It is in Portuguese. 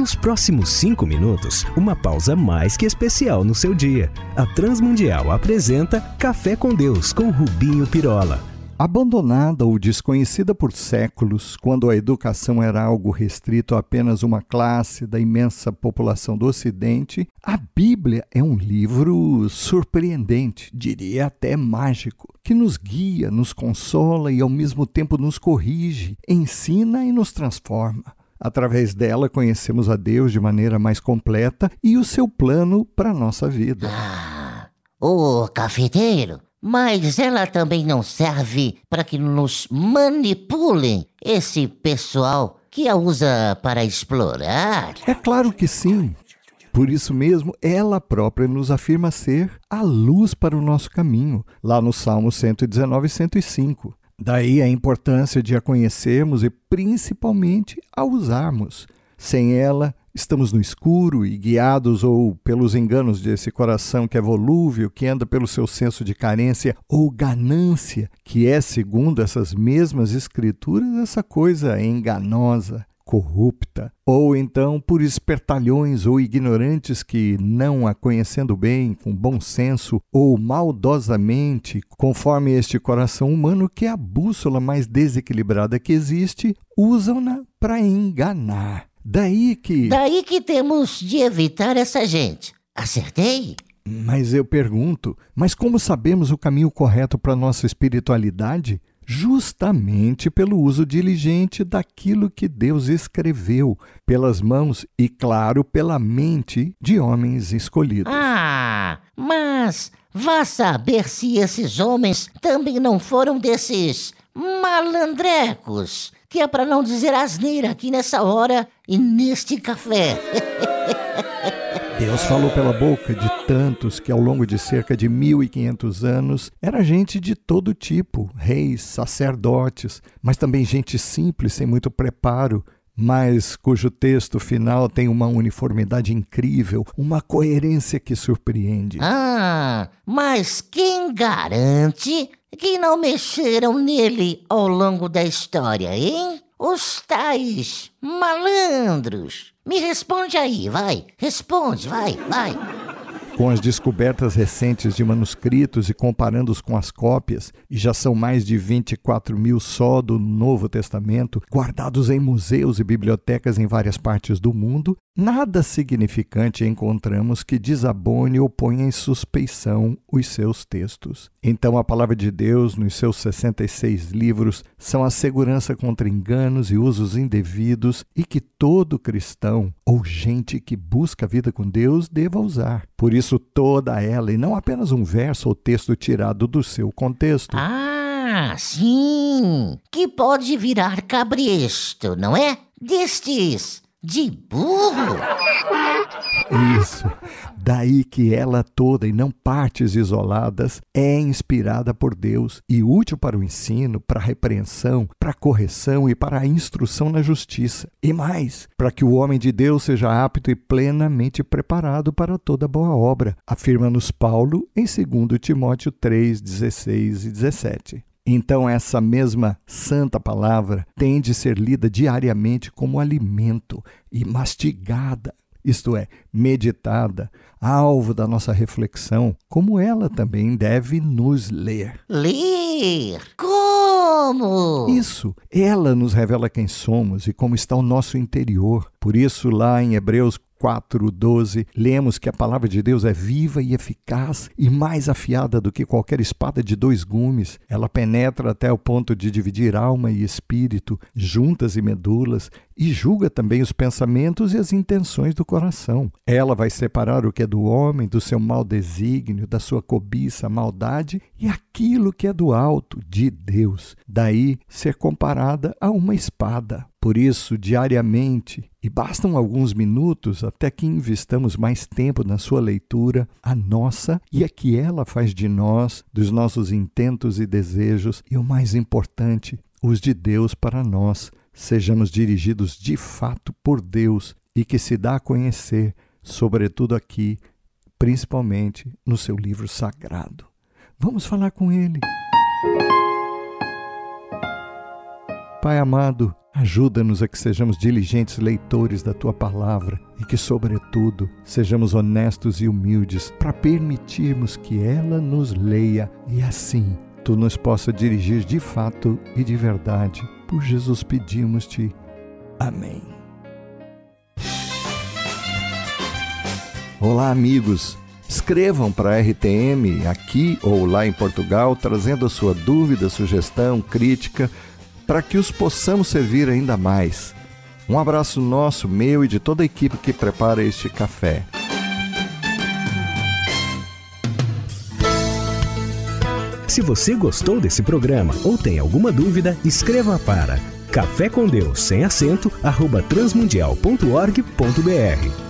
Nos próximos cinco minutos, uma pausa mais que especial no seu dia. A Transmundial apresenta Café com Deus com Rubinho Pirola. Abandonada ou desconhecida por séculos, quando a educação era algo restrito a apenas uma classe da imensa população do Ocidente, a Bíblia é um livro surpreendente, diria até mágico, que nos guia, nos consola e ao mesmo tempo nos corrige, ensina e nos transforma. Através dela, conhecemos a Deus de maneira mais completa e o seu plano para a nossa vida. Ah, o cafeteiro. Mas ela também não serve para que nos manipulem esse pessoal que a usa para explorar? É claro que sim. Por isso mesmo, ela própria nos afirma ser a luz para o nosso caminho, lá no Salmo 119 e 105. Daí a importância de a conhecermos e principalmente a usarmos. Sem ela, estamos no escuro e guiados ou pelos enganos desse coração que é volúvel, que anda pelo seu senso de carência ou ganância, que é, segundo essas mesmas escrituras, essa coisa enganosa corrupta, ou então por espertalhões ou ignorantes que, não a conhecendo bem, com bom senso ou maldosamente, conforme este coração humano, que é a bússola mais desequilibrada que existe, usam-na para enganar. Daí que. Daí que temos de evitar essa gente. Acertei? Mas eu pergunto, mas como sabemos o caminho correto para nossa espiritualidade? Justamente pelo uso diligente daquilo que Deus escreveu pelas mãos e, claro, pela mente de homens escolhidos. Ah, mas vá saber se esses homens também não foram desses malandrecos, que é para não dizer asneira aqui nessa hora e neste café. Deus falou pela boca de tantos que, ao longo de cerca de 1500 anos, era gente de todo tipo, reis, sacerdotes, mas também gente simples, sem muito preparo, mas cujo texto final tem uma uniformidade incrível, uma coerência que surpreende. Ah, mas quem garante que não mexeram nele ao longo da história, hein? Os tais malandros. Me responde aí, vai. Responde, vai, vai. Com as descobertas recentes de manuscritos e comparando-os com as cópias, e já são mais de 24 mil só do Novo Testamento, guardados em museus e bibliotecas em várias partes do mundo, nada significante encontramos que desabone ou ponha em suspeição os seus textos. Então, a palavra de Deus, nos seus 66 livros, são a segurança contra enganos e usos indevidos e que todo cristão ou gente que busca a vida com Deus deva usar. Por isso, toda ela, e não apenas um verso ou texto tirado do seu contexto. Ah, sim! Que pode virar cabresto, não é? Destes de burro. Isso. Daí que ela toda, e não partes isoladas, é inspirada por Deus e útil para o ensino, para a repreensão, para a correção e para a instrução na justiça. E mais, para que o homem de Deus seja apto e plenamente preparado para toda boa obra, afirma-nos Paulo em 2 Timóteo 3, 16 e 17. Então, essa mesma santa palavra tem de ser lida diariamente como alimento e mastigada, isto é, meditada, alvo da nossa reflexão, como ela também deve nos ler. Ler? Como? Isso, ela nos revela quem somos e como está o nosso interior. Por isso, lá em Hebreus 4:12, lemos que a palavra de Deus é viva e eficaz e mais afiada do que qualquer espada de dois gumes. Ela penetra até o ponto de dividir alma e espírito, juntas e medulas, e julga também os pensamentos e as intenções do coração. Ela vai separar o que é do homem, do seu mau desígnio, da sua cobiça, maldade e aquilo que é do alto, de Deus. Daí ser comparada a uma espada. Por isso, diariamente, e bastam alguns minutos até que investamos mais tempo na sua leitura, a nossa e a que ela faz de nós, dos nossos intentos e desejos, e o mais importante, os de Deus para nós, sejamos dirigidos de fato por Deus e que se dá a conhecer, sobretudo aqui, principalmente no seu livro sagrado. Vamos falar com ele. Pai amado, ajuda-nos a que sejamos diligentes leitores da tua palavra e que, sobretudo, sejamos honestos e humildes para permitirmos que ela nos leia e assim tu nos possa dirigir de fato e de verdade. Por Jesus pedimos-te. Amém. Olá, amigos. Escrevam para a RTM aqui ou lá em Portugal, trazendo a sua dúvida, sugestão, crítica para que os possamos servir ainda mais. Um abraço nosso, meu e de toda a equipe que prepara este café. Se você gostou desse programa ou tem alguma dúvida, escreva para café com Deus sem acento arroba transmundial.org.br